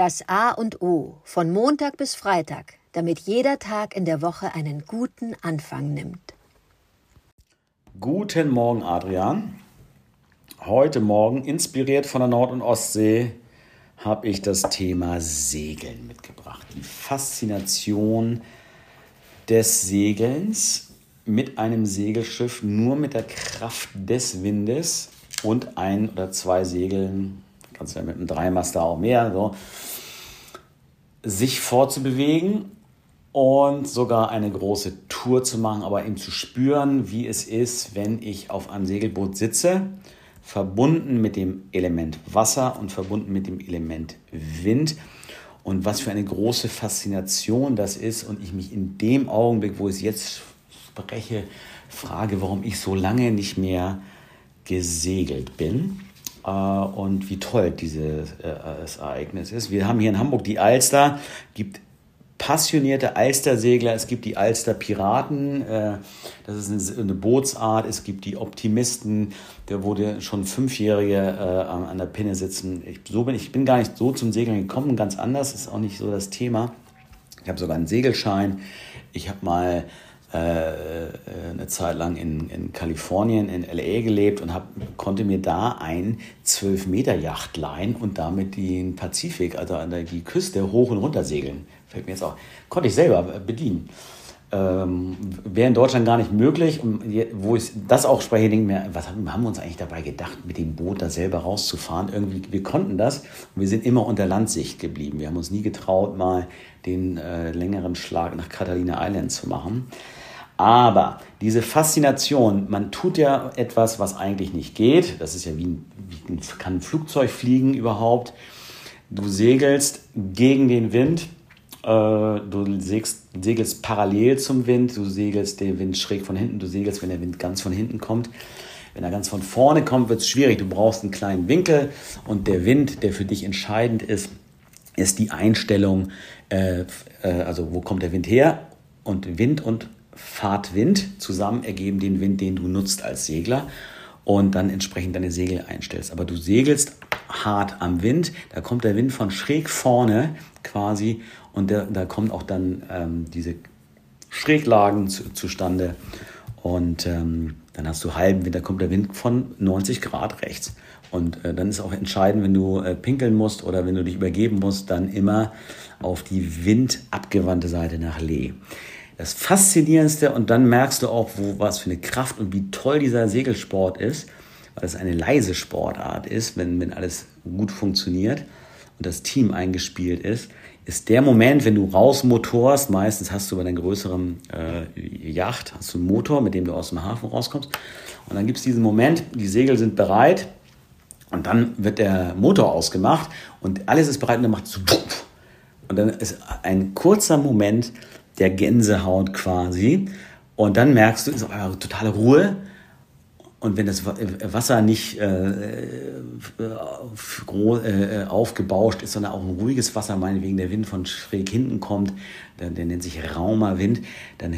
Das A und O von Montag bis Freitag, damit jeder Tag in der Woche einen guten Anfang nimmt. Guten Morgen, Adrian. Heute Morgen, inspiriert von der Nord- und Ostsee, habe ich das Thema Segeln mitgebracht. Die Faszination des Segelns mit einem Segelschiff nur mit der Kraft des Windes und ein oder zwei Segeln, kannst ja mit einem Dreimaster auch mehr, so, sich fortzubewegen und sogar eine große Tour zu machen, aber eben zu spüren, wie es ist, wenn ich auf einem Segelboot sitze, verbunden mit dem Element Wasser und verbunden mit dem Element Wind. Und was für eine große Faszination das ist und ich mich in dem Augenblick, wo ich es jetzt spreche, frage, warum ich so lange nicht mehr gesegelt bin äh, und wie toll dieses äh, Ereignis ist. Wir haben hier in Hamburg die Alster, gibt passionierte Alstersegler, es gibt die Alster Piraten, äh, das ist eine, Bootsart, es gibt die Optimisten, der wurde schon Fünfjährige an der Pinne sitzen. Ich, so bin, ich bin gar nicht so zum Segeln gekommen, ganz anders, ist auch nicht so das Thema. Ich habe sogar einen Segelschein. Ich habe mal äh, eine Zeit lang in, in Kalifornien, in LA gelebt und hab, konnte mir da ein 12-Meter-Yacht leihen und damit den Pazifik, also an der, die Küste hoch und runter segeln. Fällt mir jetzt auch. Konnte ich selber bedienen. Ähm, Wäre in Deutschland gar nicht möglich. Und wo ich das auch spreche, denke mir, was haben, haben wir uns eigentlich dabei gedacht, mit dem Boot da selber rauszufahren? Irgendwie, wir konnten das und wir sind immer unter Landsicht geblieben. Wir haben uns nie getraut, mal den äh, längeren Schlag nach Catalina Island zu machen. Aber diese Faszination, man tut ja etwas, was eigentlich nicht geht. Das ist ja wie ein, wie ein, kann ein Flugzeug fliegen überhaupt. Du segelst gegen den Wind. Äh, du segelst, segelst parallel zum Wind. Du segelst den Wind schräg von hinten. Du segelst, wenn der Wind ganz von hinten kommt. Wenn er ganz von vorne kommt, wird es schwierig. Du brauchst einen kleinen Winkel und der Wind, der für dich entscheidend ist, ist die Einstellung, äh, äh, also wo kommt der Wind her? Und Wind und Fahrtwind zusammen ergeben den Wind, den du nutzt als Segler und dann entsprechend deine Segel einstellst. Aber du segelst hart am Wind, da kommt der Wind von schräg vorne quasi und der, da kommen auch dann ähm, diese Schräglagen zu, zustande und ähm, dann hast du halben Wind, da kommt der Wind von 90 Grad rechts. Und äh, dann ist auch entscheidend, wenn du äh, pinkeln musst oder wenn du dich übergeben musst, dann immer auf die windabgewandte Seite nach Lee das Faszinierendste und dann merkst du auch, wo, was für eine Kraft und wie toll dieser Segelsport ist, weil es eine leise Sportart ist, wenn, wenn alles gut funktioniert und das Team eingespielt ist, ist der Moment, wenn du rausmotorst, meistens hast du bei deiner größeren äh, Yacht, hast du einen Motor, mit dem du aus dem Hafen rauskommst. Und dann gibt es diesen Moment, die Segel sind bereit und dann wird der Motor ausgemacht und alles ist bereit und dann macht es und dann ist ein kurzer Moment, der Gänsehaut quasi. Und dann merkst du, ist auch totale Ruhe. Und wenn das Wasser nicht äh, äh, aufgebauscht ist, sondern auch ein ruhiges Wasser, meinetwegen der Wind von schräg hinten kommt, der, der nennt sich raumer Wind, dann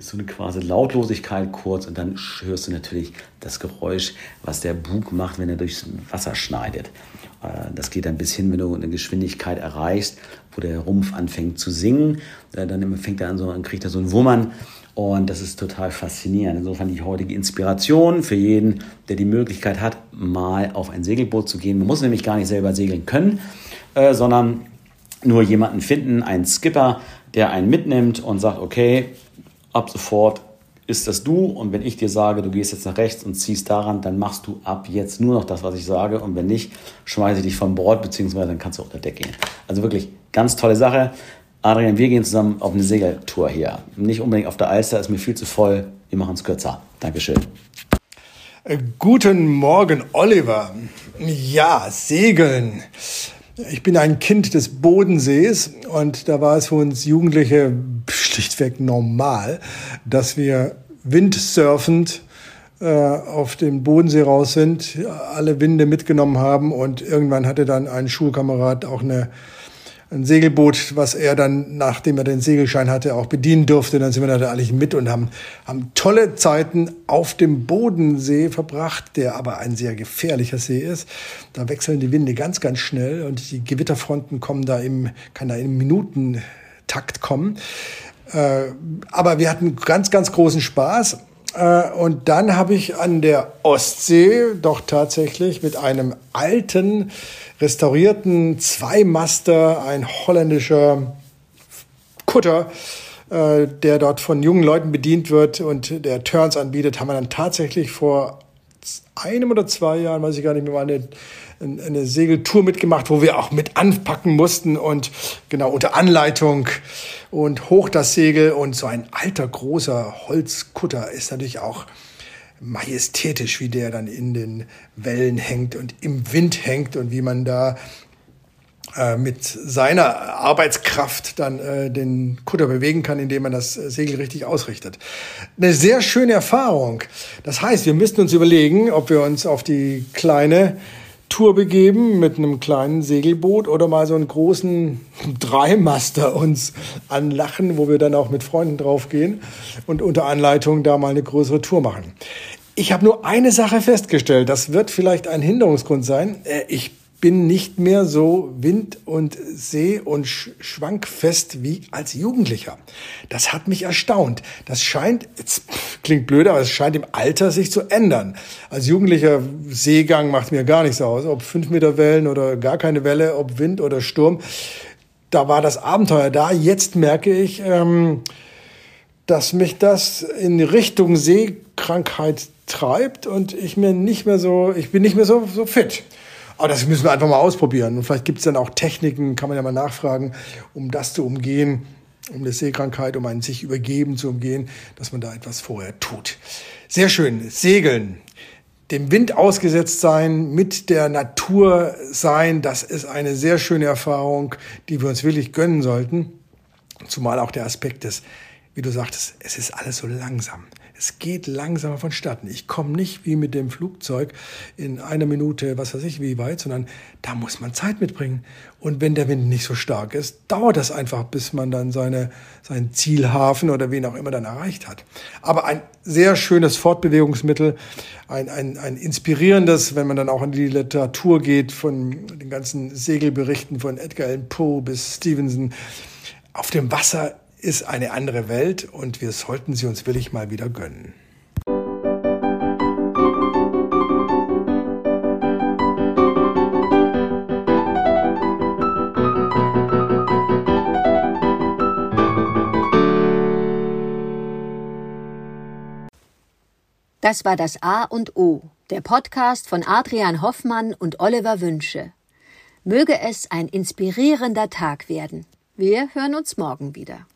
ist so eine quasi Lautlosigkeit kurz und dann hörst du natürlich das Geräusch, was der Bug macht, wenn er durchs Wasser schneidet. Äh, das geht dann bis hin, wenn du eine Geschwindigkeit erreichst, wo der Rumpf anfängt zu singen. Äh, dann fängt er an, so, dann kriegt er so einen Wummern. Und das ist total faszinierend. Insofern die heutige Inspiration für jeden, der die Möglichkeit hat, mal auf ein Segelboot zu gehen. Man muss nämlich gar nicht selber segeln können, äh, sondern nur jemanden finden, einen Skipper, der einen mitnimmt und sagt, okay, ab sofort ist das du und wenn ich dir sage, du gehst jetzt nach rechts und ziehst daran, dann machst du ab jetzt nur noch das, was ich sage und wenn nicht, schmeiße ich dich von Bord, beziehungsweise dann kannst du unter Deck gehen. Also wirklich ganz tolle Sache. Adrian, wir gehen zusammen auf eine Segeltour hier. Nicht unbedingt auf der Alster, ist mir viel zu voll. Wir machen es kürzer. Dankeschön. Äh, guten Morgen, Oliver. Ja, Segeln. Ich bin ein Kind des Bodensees und da war es für uns Jugendliche schlichtweg normal, dass wir windsurfend äh, auf den Bodensee raus sind, alle Winde mitgenommen haben und irgendwann hatte dann ein Schulkamerad auch eine ein Segelboot, was er dann, nachdem er den Segelschein hatte, auch bedienen durfte. Dann sind wir da eigentlich mit und haben, haben tolle Zeiten auf dem Bodensee verbracht, der aber ein sehr gefährlicher See ist. Da wechseln die Winde ganz, ganz schnell und die Gewitterfronten kommen da im, kann da im Minutentakt kommen. Äh, aber wir hatten ganz, ganz großen Spaß. Äh, und dann habe ich an der Ostsee doch tatsächlich mit einem alten, restaurierten Zweimaster, ein holländischer Kutter, äh, der dort von jungen Leuten bedient wird und der Turns anbietet, haben wir dann tatsächlich vor einem oder zwei Jahren, weiß ich gar nicht mehr, eine, eine Segeltour mitgemacht, wo wir auch mit anpacken mussten und genau unter Anleitung und hoch das Segel und so ein alter großer Holzkutter ist natürlich auch majestätisch, wie der dann in den Wellen hängt und im Wind hängt und wie man da mit seiner Arbeitskraft dann äh, den Kutter bewegen kann, indem man das Segel richtig ausrichtet. Eine sehr schöne Erfahrung. Das heißt, wir müssten uns überlegen, ob wir uns auf die kleine Tour begeben mit einem kleinen Segelboot oder mal so einen großen Dreimaster uns anlachen, wo wir dann auch mit Freunden draufgehen und unter Anleitung da mal eine größere Tour machen. Ich habe nur eine Sache festgestellt, das wird vielleicht ein Hinderungsgrund sein. Äh, ich bin nicht mehr so wind- und see- und schwankfest wie als Jugendlicher. Das hat mich erstaunt. Das scheint, jetzt klingt blöd, aber es scheint im Alter sich zu ändern. Als Jugendlicher Seegang macht mir gar nichts aus, ob fünf Meter Wellen oder gar keine Welle, ob Wind oder Sturm. Da war das Abenteuer da. Jetzt merke ich, ähm, dass mich das in Richtung Seekrankheit treibt und ich mir nicht mehr so, ich bin nicht mehr so, so fit. Aber das müssen wir einfach mal ausprobieren. Und vielleicht gibt es dann auch Techniken, kann man ja mal nachfragen, um das zu umgehen, um eine Seekrankheit, um ein sich übergeben zu umgehen, dass man da etwas vorher tut. Sehr schön. Segeln. Dem Wind ausgesetzt sein, mit der Natur sein, das ist eine sehr schöne Erfahrung, die wir uns wirklich gönnen sollten. Zumal auch der Aspekt des, wie du sagtest, es ist alles so langsam. Es geht langsamer vonstatten. Ich komme nicht wie mit dem Flugzeug in einer Minute, was weiß ich, wie weit, sondern da muss man Zeit mitbringen. Und wenn der Wind nicht so stark ist, dauert das einfach, bis man dann seine, seinen Zielhafen oder wen auch immer dann erreicht hat. Aber ein sehr schönes Fortbewegungsmittel, ein, ein, ein inspirierendes, wenn man dann auch in die Literatur geht, von den ganzen Segelberichten von Edgar Allan Poe bis Stevenson. Auf dem Wasser ist eine andere Welt und wir sollten sie uns wirklich mal wieder gönnen. Das war das A und O, der Podcast von Adrian Hoffmann und Oliver Wünsche. Möge es ein inspirierender Tag werden. Wir hören uns morgen wieder.